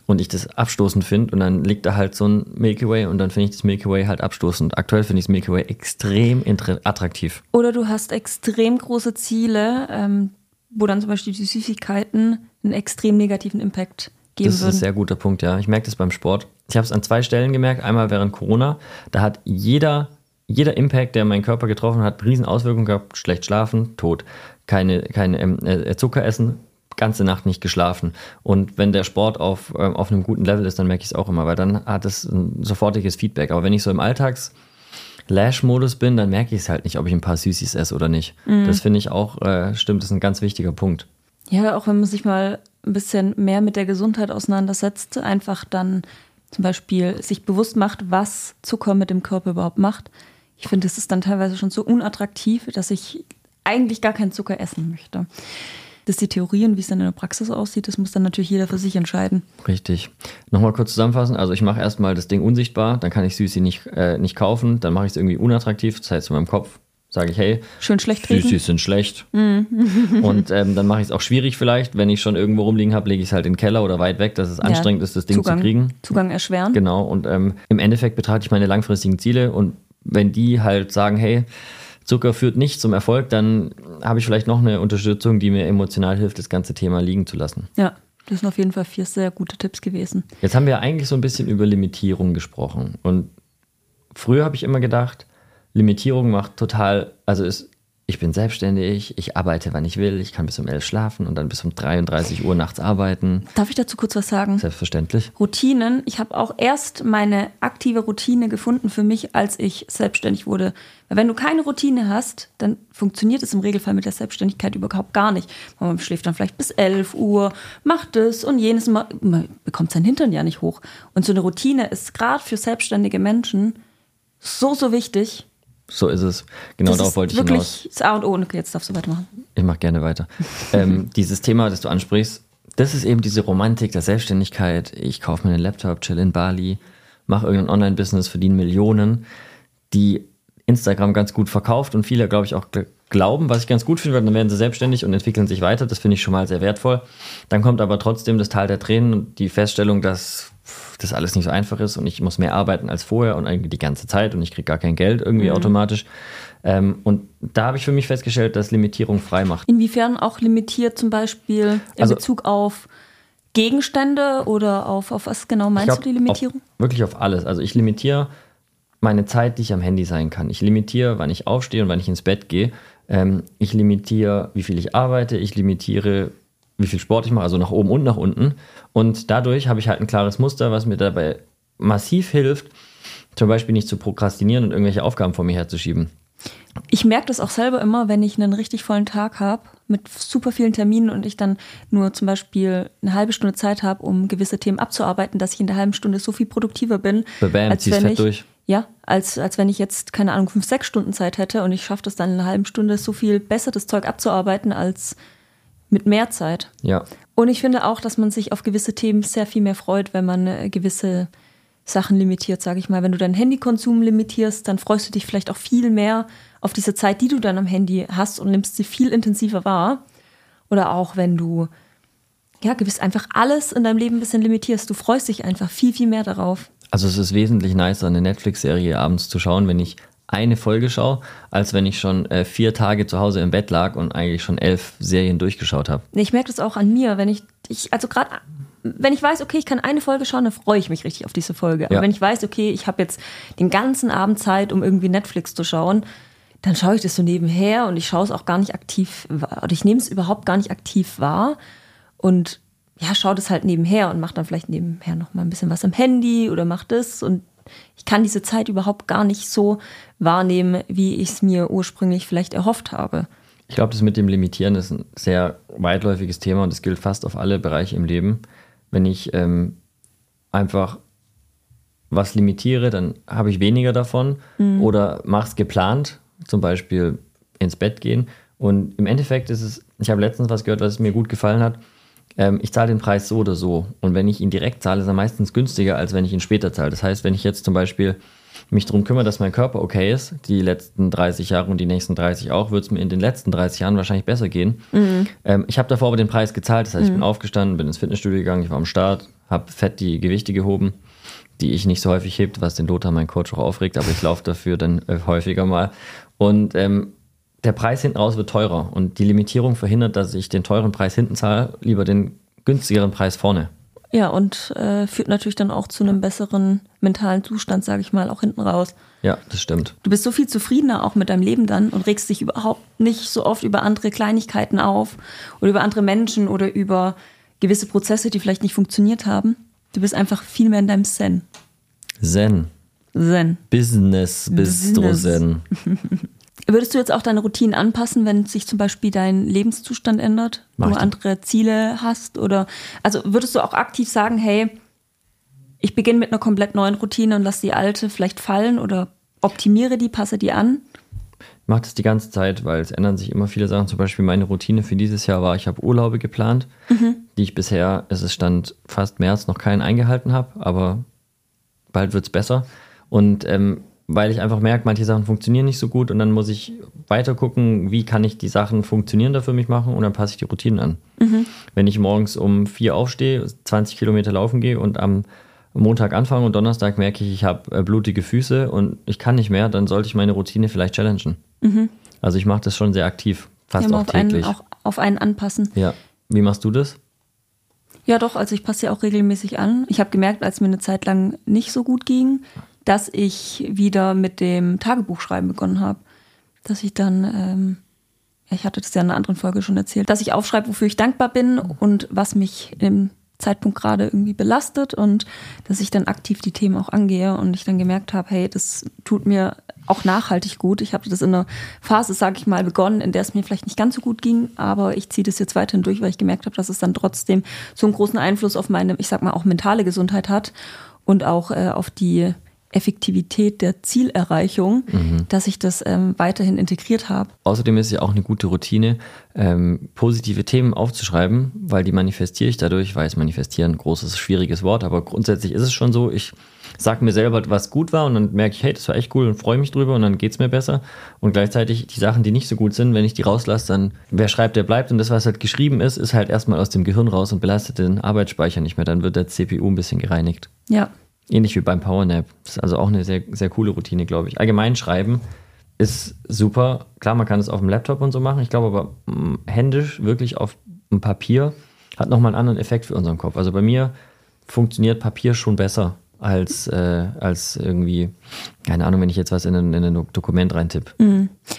und ich das abstoßend finde und dann liegt da halt so ein Milky Way und dann finde ich das Milky Way halt abstoßend. Aktuell finde ich das Milky Way extrem attraktiv. Oder du hast extrem große Ziele, ähm, wo dann zum Beispiel die Süßigkeiten einen extrem negativen Impact geben Das ist ein würden. sehr guter Punkt, ja. Ich merke das beim Sport. Ich habe es an zwei Stellen gemerkt. Einmal während Corona, da hat jeder, jeder Impact, der meinen Körper getroffen hat, riesen Auswirkungen gehabt. Schlecht schlafen, tot. Keine, keine ähm, äh, Zucker essen, ganze Nacht nicht geschlafen. Und wenn der Sport auf, ähm, auf einem guten Level ist, dann merke ich es auch immer, weil dann hat es ein sofortiges Feedback. Aber wenn ich so im Alltags Lash-Modus bin, dann merke ich es halt nicht, ob ich ein paar Süßis esse oder nicht. Das finde ich auch, äh, stimmt, das ist ein ganz wichtiger Punkt. Ja, auch wenn man sich mal ein bisschen mehr mit der Gesundheit auseinandersetzt, einfach dann zum Beispiel sich bewusst macht, was Zucker mit dem Körper überhaupt macht. Ich finde, es ist dann teilweise schon so unattraktiv, dass ich eigentlich gar keinen Zucker essen möchte. Das ist die Theorie und wie es dann in der Praxis aussieht, das muss dann natürlich jeder für sich entscheiden. Richtig. Nochmal kurz zusammenfassen. Also ich mache erstmal das Ding unsichtbar, dann kann ich Süßi nicht, äh, nicht kaufen, dann mache ich es irgendwie unattraktiv, das heißt in meinem Kopf sage ich, hey, Schön schlecht reden. Süßis sind schlecht. Und ähm, dann mache ich es auch schwierig vielleicht, wenn ich schon irgendwo rumliegen habe, lege ich es halt in den Keller oder weit weg, dass es anstrengend ist, das Ding Zugang, zu kriegen. Zugang erschweren. Genau. Und ähm, im Endeffekt betrachte ich meine langfristigen Ziele und wenn die halt sagen, hey, Zucker führt nicht zum Erfolg, dann habe ich vielleicht noch eine Unterstützung, die mir emotional hilft, das ganze Thema liegen zu lassen. Ja, das sind auf jeden Fall vier sehr gute Tipps gewesen. Jetzt haben wir eigentlich so ein bisschen über Limitierung gesprochen. Und früher habe ich immer gedacht, Limitierung macht total, also ist, ich bin selbstständig, ich arbeite, wann ich will, ich kann bis um 11 schlafen und dann bis um 33 Uhr nachts arbeiten. Darf ich dazu kurz was sagen? Selbstverständlich. Routinen. Ich habe auch erst meine aktive Routine gefunden für mich, als ich selbstständig wurde. Weil wenn du keine Routine hast, dann funktioniert es im Regelfall mit der Selbstständigkeit überhaupt gar nicht. Man schläft dann vielleicht bis 11 Uhr, macht es und jenes Mal, man bekommt seinen Hintern ja nicht hoch. Und so eine Routine ist gerade für selbstständige Menschen so, so wichtig. So ist es. Genau das darauf wollte ich wirklich hinaus. das A und O. Okay, jetzt darfst du weitermachen. Ich mache gerne weiter. ähm, dieses Thema, das du ansprichst, das ist eben diese Romantik der Selbstständigkeit. Ich kaufe mir einen Laptop, chill in Bali, mache irgendein Online-Business, verdiene Millionen, die Instagram ganz gut verkauft und viele, glaube ich, auch glauben, was ich ganz gut finde, weil dann werden sie selbstständig und entwickeln sich weiter. Das finde ich schon mal sehr wertvoll. Dann kommt aber trotzdem das Tal der Tränen und die Feststellung, dass das alles nicht so einfach ist und ich muss mehr arbeiten als vorher und eigentlich die ganze Zeit und ich kriege gar kein Geld irgendwie automatisch. Ähm, und da habe ich für mich festgestellt, dass Limitierung frei macht. Inwiefern auch limitiert zum Beispiel in Also- Bezug auf Gegenstände oder auf, auf was genau meinst Ich du die glaub, Limitierung? Auf, wirklich auf alles. Also ich limitiere meine Zeit, die ich am Handy sein kann. Ich limitiere, wann ich aufstehe und wann ich ins Bett gehe. Ähm, ich limitiere, wie viel ich arbeite. Ich limitiere, wie viel Sport ich mache, also nach oben und nach unten. Und dadurch habe ich halt ein klares Muster, was mir dabei massiv hilft, zum Beispiel nicht zu prokrastinieren und irgendwelche Aufgaben vor mir herzuschieben. Ich merke das auch selber immer, wenn ich einen richtig vollen Tag habe mit super vielen Terminen und ich dann nur zum Beispiel eine halbe Stunde Zeit habe, um gewisse Themen abzuarbeiten, dass ich in der halben Stunde so viel produktiver bin, Bam, als wenn fett ich durch. Ja, als, als wenn ich jetzt keine Ahnung fünf sechs Stunden Zeit hätte und ich schaffe das dann in einer halben Stunde so viel besser das Zeug abzuarbeiten als mit mehr Zeit. Ja, Und ich finde auch, dass man sich auf gewisse Themen sehr viel mehr freut, wenn man äh, gewisse Sachen limitiert, sage ich mal. Wenn du deinen Handykonsum limitierst, dann freust du dich vielleicht auch viel mehr auf diese Zeit, die du dann am Handy hast und nimmst sie viel intensiver wahr. Oder auch wenn du ja gewiss einfach alles in deinem Leben ein bisschen limitierst. Du freust dich einfach viel, viel mehr darauf. Also es ist wesentlich nicer, eine Netflix-Serie abends zu schauen, wenn ich eine Folge schaue, als wenn ich schon äh, vier Tage zu Hause im Bett lag und eigentlich schon elf Serien durchgeschaut habe. Ich merke das auch an mir, wenn ich, ich also gerade wenn ich weiß, okay, ich kann eine Folge schauen, dann freue ich mich richtig auf diese Folge. Aber Ja. wenn ich weiß, okay, ich habe jetzt den ganzen Abend Zeit, um irgendwie Netflix zu schauen, dann schaue ich das so nebenher und ich schaue es auch gar nicht aktiv wahr- oder ich nehme es überhaupt gar nicht aktiv wahr und ja, schaue das halt nebenher und mache dann vielleicht nebenher noch mal ein bisschen was am Handy oder mache das und ich kann diese Zeit überhaupt gar nicht so wahrnehmen, wie ich es mir ursprünglich vielleicht erhofft habe. Ich glaube, das mit dem Limitieren ist ein sehr weitläufiges Thema und das gilt fast auf alle Bereiche im Leben. Wenn ich ähm, einfach was limitiere, dann habe ich weniger davon oder mache es geplant, zum Beispiel ins Bett gehen. Und im Endeffekt ist es, ich habe letztens was gehört, was mir gut gefallen hat. Ähm, ich zahle den Preis so oder so. Und wenn ich ihn direkt zahle, ist er meistens günstiger, als wenn ich ihn später zahle. Das heißt, wenn ich jetzt zum Beispiel mich darum kümmere, dass mein Körper okay ist, die letzten 30 Jahre und die nächsten 30 auch, wird es mir in den letzten 30 Jahren wahrscheinlich besser gehen. Mhm. Ähm, ich habe davor aber den Preis gezahlt. Das heißt, ich bin aufgestanden, bin ins Fitnessstudio gegangen, ich war am Start, habe fett die Gewichte gehoben, die ich nicht so häufig hebt, was den Lothar, mein Coach, auch aufregt, aber ich laufe dafür dann äh, häufiger mal. Und ähm, der Preis hinten raus wird teurer und die Limitierung verhindert, dass ich den teuren Preis hinten zahle, lieber den günstigeren Preis vorne. Ja, und äh, führt natürlich dann auch zu einem besseren mentalen Zustand, sage ich mal, auch hinten raus. Ja, das stimmt. Du bist so viel zufriedener auch mit deinem Leben dann und regst dich überhaupt nicht so oft über andere Kleinigkeiten auf oder über andere Menschen oder über gewisse Prozesse, die vielleicht nicht funktioniert haben. Du bist einfach viel mehr in deinem Zen. Zen. Zen. Business, Bistro Business. Zen. Würdest du jetzt auch deine Routinen anpassen, wenn sich zum Beispiel dein Lebenszustand ändert, Mach du andere Ziele hast? Oder also würdest du auch aktiv sagen, hey, ich beginne mit einer komplett neuen Routine und lasse die alte vielleicht fallen oder optimiere die, passe die an? Ich mache das die ganze Zeit, weil es ändern sich immer viele Sachen. Zum Beispiel meine Routine für dieses Jahr war, ich habe Urlaube geplant, die ich bisher, es ist Stand fast März, noch keinen eingehalten habe, aber bald wird es besser. Und ähm, weil ich einfach merke, manche Sachen funktionieren nicht so gut und dann muss ich weiter gucken, wie kann ich die Sachen funktionierender für mich machen und dann passe ich die Routinen an. Wenn ich morgens um vier aufstehe, 20 Kilometer laufen gehe und am Montag anfange und Donnerstag merke ich, ich habe äh, blutige Füße und ich kann nicht mehr, dann sollte ich meine Routine vielleicht challengen. Also ich mache das schon sehr aktiv, fast Ja, auch auf einen, täglich. auch auf einen anpassen. Ja. Wie machst du das? Ja, doch, also ich passe ja auch regelmäßig an. Ich habe gemerkt, als mir eine Zeit lang nicht so gut ging, dass ich wieder mit dem Tagebuchschreiben begonnen habe. Dass ich dann, ähm, ja, ich hatte das ja in einer anderen Folge schon erzählt, dass ich aufschreibe, wofür ich dankbar bin und was mich im Zeitpunkt gerade irgendwie belastet und dass ich dann aktiv die Themen auch angehe und ich dann gemerkt habe, hey, das tut mir auch nachhaltig gut. Ich habe das in einer Phase, sage ich mal, begonnen, in der es mir vielleicht nicht ganz so gut ging, aber ich ziehe das jetzt weiterhin durch, weil ich gemerkt habe, dass es dann trotzdem so einen großen Einfluss auf meine, ich sag mal, auch mentale Gesundheit hat und auch äh, auf die Effektivität der Zielerreichung, dass ich das ähm, weiterhin integriert habe. Außerdem ist es ja auch eine gute Routine, ähm, positive Themen aufzuschreiben, weil die manifestiere ich dadurch, weiß manifestieren, ein großes, schwieriges Wort, aber grundsätzlich ist es schon so, ich sage mir selber, was gut war und dann merke ich, hey, das war echt cool und freue mich drüber und dann geht es mir besser. Und gleichzeitig die Sachen, die nicht so gut sind, wenn ich die rauslasse, dann wer schreibt, der bleibt und das, was halt geschrieben ist, ist halt erstmal aus dem Gehirn raus und belastet den Arbeitsspeicher nicht mehr. Dann wird der CPU ein bisschen gereinigt. Ja, Ähnlich wie beim Powernap. Das ist also auch eine sehr, sehr coole Routine, glaube ich. Allgemein schreiben ist super. Klar, man kann es auf dem Laptop und so machen. Ich glaube aber mh, händisch, wirklich auf dem Papier, hat nochmal einen anderen Effekt für unseren Kopf. Also bei mir funktioniert Papier schon besser als, äh, als irgendwie, keine Ahnung, wenn ich jetzt was in ein, in ein Dokument reintippe.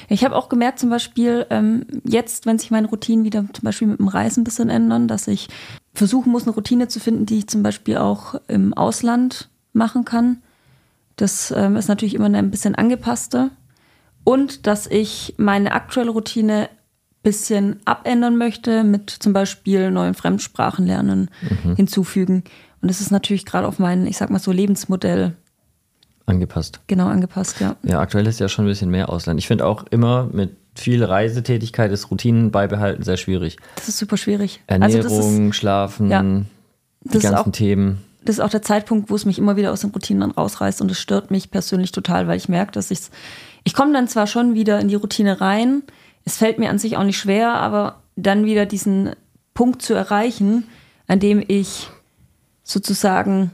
Ich habe auch gemerkt, zum Beispiel, ähm, jetzt, wenn sich meine Routinen wieder zum Beispiel mit dem Reisen ein bisschen ändern, dass ich versuchen muss, eine Routine zu finden, die ich zum Beispiel auch im Ausland machen kann. Das ähm, ist natürlich immer eine ein bisschen angepasste. Und dass ich meine aktuelle Routine ein bisschen abändern möchte, mit zum Beispiel neuen Fremdsprachen lernen, hinzufügen. Und das ist natürlich gerade auf mein, ich sag mal so, Lebensmodell Angepasst. genau angepasst, ja. Ja, aktuell ist ja schon ein bisschen mehr Ausland. Ich finde auch immer mit viel Reisetätigkeit ist Routinen beibehalten sehr schwierig. Das ist super schwierig. Ernährung, Also ist, Schlafen, Ja. die ganzen auch- Themen. Das ist auch der Zeitpunkt, wo es mich immer wieder aus den Routinen dann rausreißt und es stört mich persönlich total, weil ich merke, dass ich's, ich komme dann zwar schon wieder in die Routine rein, es fällt mir an sich auch nicht schwer, aber dann wieder diesen Punkt zu erreichen, an dem ich sozusagen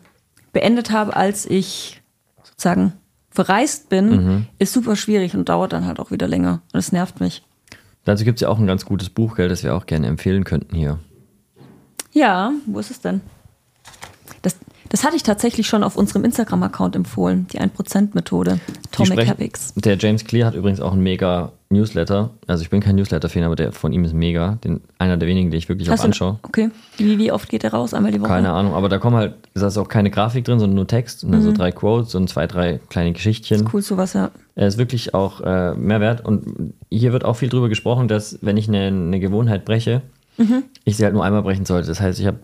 beendet habe, als ich sozusagen verreist bin, Mhm. ist super schwierig und dauert dann halt auch wieder länger. Und es nervt mich. Dazu gibt es ja auch ein ganz gutes Buch, gell, das wir auch gerne empfehlen könnten hier. Ja, wo ist es denn? Das, das hatte ich tatsächlich schon auf unserem Instagram-Account empfohlen, die 1%-Methode. Die Atomic sprechen- Habits. Der James Clear hat übrigens auch einen mega Newsletter. Also ich bin kein Newsletter-Fan, aber der von ihm ist mega. Den, einer der wenigen, die ich wirklich auch Hast du- anschaue. Okay. Wie, wie oft geht der raus? Einmal die Woche? Keine Ahnung, aber da kommen halt, da ist auch keine Grafik drin, sondern nur Text und dann Mhm. so drei Quotes und zwei, drei kleine Geschichtchen. Cool, sowas, ja. Er ist wirklich auch äh, Mehrwert und hier wird auch viel drüber gesprochen, dass wenn ich eine, eine Gewohnheit breche, Mhm. ich sie halt nur einmal brechen sollte. Das heißt, ich habe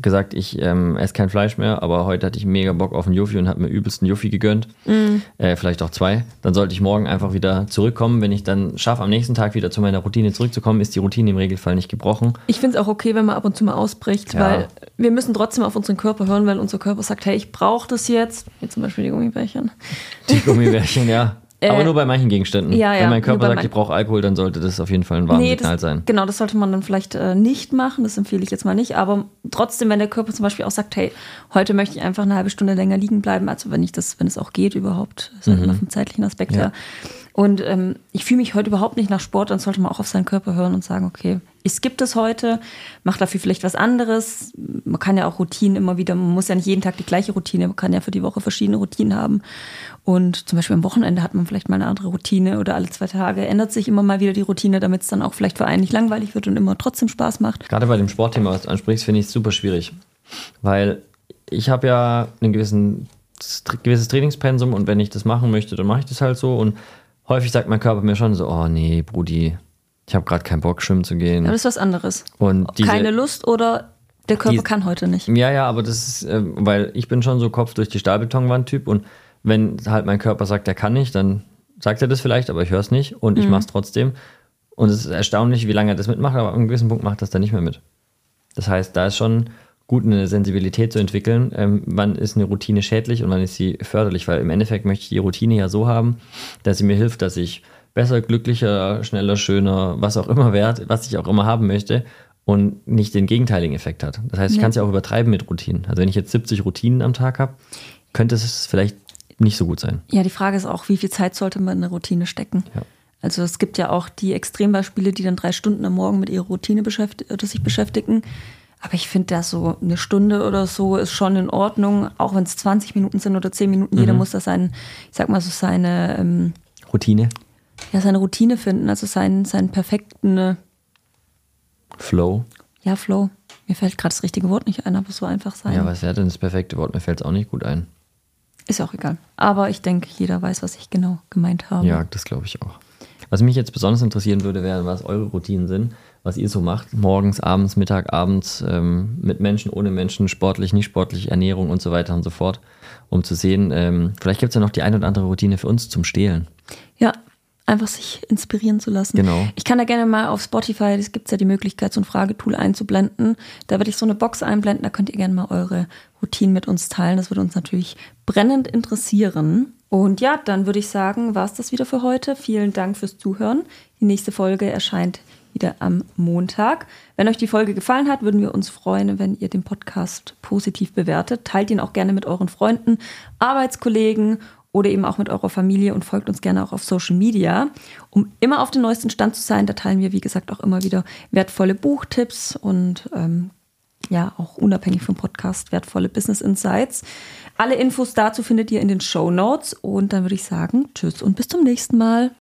gesagt, ich ähm, esse kein Fleisch mehr, aber heute hatte ich mega Bock auf einen Juffi und habe mir übelsten Juffi gegönnt. Mm. Äh, vielleicht auch zwei. Dann sollte ich morgen einfach wieder zurückkommen. Wenn ich dann schaffe, am nächsten Tag wieder zu meiner Routine zurückzukommen, ist die Routine im Regelfall nicht gebrochen. Ich finde es auch okay, wenn man ab und zu mal ausbricht, ja. weil wir müssen trotzdem auf unseren Körper hören, wenn unser Körper sagt, hey, ich brauche das jetzt. Wie zum Beispiel die Gummibärchen. Die Gummibärchen, ja. Äh, Aber nur bei manchen Gegenständen. Ja, ja, Wenn mein Körper sagt, ich brauche Alkohol, dann sollte das auf jeden Fall ein Warnsignal nee, sein. Genau, das sollte man dann vielleicht äh, nicht machen. Das empfehle ich jetzt mal nicht. Aber trotzdem, wenn der Körper zum Beispiel auch sagt, hey, heute möchte ich einfach eine halbe Stunde länger liegen bleiben, also wenn ich das, wenn es auch geht überhaupt, ist halt mhm. immer vom zeitlichen Aspekt ja. her. Und ähm, ich fühle mich heute überhaupt nicht nach Sport, dann sollte man auch auf seinen Körper hören und sagen, okay, ich skippe das heute, mache dafür vielleicht was anderes. Man kann ja auch Routinen immer wieder, man muss ja nicht jeden Tag die gleiche Routine, man kann ja für die Woche verschiedene Routinen haben. Und zum Beispiel am Wochenende hat man vielleicht mal eine andere Routine oder alle zwei Tage ändert sich immer mal wieder die Routine, damit es dann auch vielleicht für einen nicht langweilig wird und immer trotzdem Spaß macht. Gerade bei dem Sportthema, was du ansprichst, finde ich es super schwierig. Weil ich habe ja ein gewissen, gewisses Trainingspensum und wenn ich das machen möchte, dann mache ich das halt so und häufig sagt mein Körper mir schon so, oh nee, Brudi, ich habe gerade keinen Bock, schwimmen zu gehen. Ja, das ist was anderes. Und diese, Keine Lust oder der Körper die, kann heute nicht. Ja, ja, aber das ist, äh, weil ich bin schon so Kopf durch die Stahlbetonwand-Typ und wenn halt mein Körper sagt, er kann nicht, dann sagt er das vielleicht, aber ich höre es nicht und ich mhm. mache es trotzdem. Und es ist erstaunlich, wie lange er das mitmacht, aber an einem gewissen Punkt macht das dann nicht mehr mit. Das heißt, da ist schon gut, eine Sensibilität zu entwickeln. Ähm, wann ist eine Routine schädlich und wann ist sie förderlich? Weil im Endeffekt möchte ich die Routine ja so haben, dass sie mir hilft, dass ich besser, glücklicher, schneller, schöner, was auch immer wert, was ich auch immer haben möchte und nicht den gegenteiligen Effekt hat. Das heißt, ich ja. kann es ja auch übertreiben mit Routinen. Also wenn ich jetzt 70 Routinen am Tag habe, könnte es vielleicht nicht so gut sein. Ja, die Frage ist auch, wie viel Zeit sollte man in eine Routine stecken? Ja. Also es gibt ja auch die Extrembeispiele, die dann drei Stunden am Morgen mit ihrer Routine beschäftigt, sich beschäftigen. Aber ich finde, da so eine Stunde oder so ist schon in Ordnung, auch wenn es 20 Minuten sind oder 10 Minuten. Mhm. Jeder muss da sein, ich sag mal so seine ähm, Routine. Ja, seine Routine finden, also seinen, seinen perfekten äh, Flow. Ja, Flow. Mir fällt gerade das richtige Wort nicht ein, aber so einfach sein. Ja, was wäre denn das perfekte Wort? Mir fällt es auch nicht gut ein. Ist auch egal. Aber ich denke, jeder weiß, was ich genau gemeint habe. Ja, das glaube ich auch. Was mich jetzt besonders interessieren würde, wäre, was eure Routinen sind was ihr so macht, morgens, abends, Mittag, abends, ähm, mit Menschen, ohne Menschen, sportlich, nicht sportlich, Ernährung und so weiter und so fort, um zu sehen, ähm, vielleicht gibt es ja noch die ein oder andere Routine für uns zum Stehlen. Ja, einfach sich inspirieren zu lassen. Genau. Ich kann da gerne mal auf Spotify, es gibt ja die Möglichkeit, so ein Fragetool einzublenden. Da werde ich so eine Box einblenden, da könnt ihr gerne mal eure Routinen mit uns teilen. Das würde uns natürlich brennend interessieren. Und ja, dann würde ich sagen, war es das wieder für heute. Vielen Dank fürs Zuhören. Die nächste Folge erscheint wieder am Montag. Wenn euch die Folge gefallen hat, würden wir uns freuen, wenn ihr den Podcast positiv bewertet. Teilt ihn auch gerne mit euren Freunden, Arbeitskollegen oder eben auch mit eurer Familie und folgt uns gerne auch auf Social Media, um immer auf den neuesten Stand zu sein. Da teilen wir, wie gesagt, auch immer wieder wertvolle Buchtipps und ähm, ja, auch unabhängig vom Podcast wertvolle Business Insights. Alle Infos dazu findet ihr in den Show Notes und dann würde ich sagen, tschüss und bis zum nächsten Mal.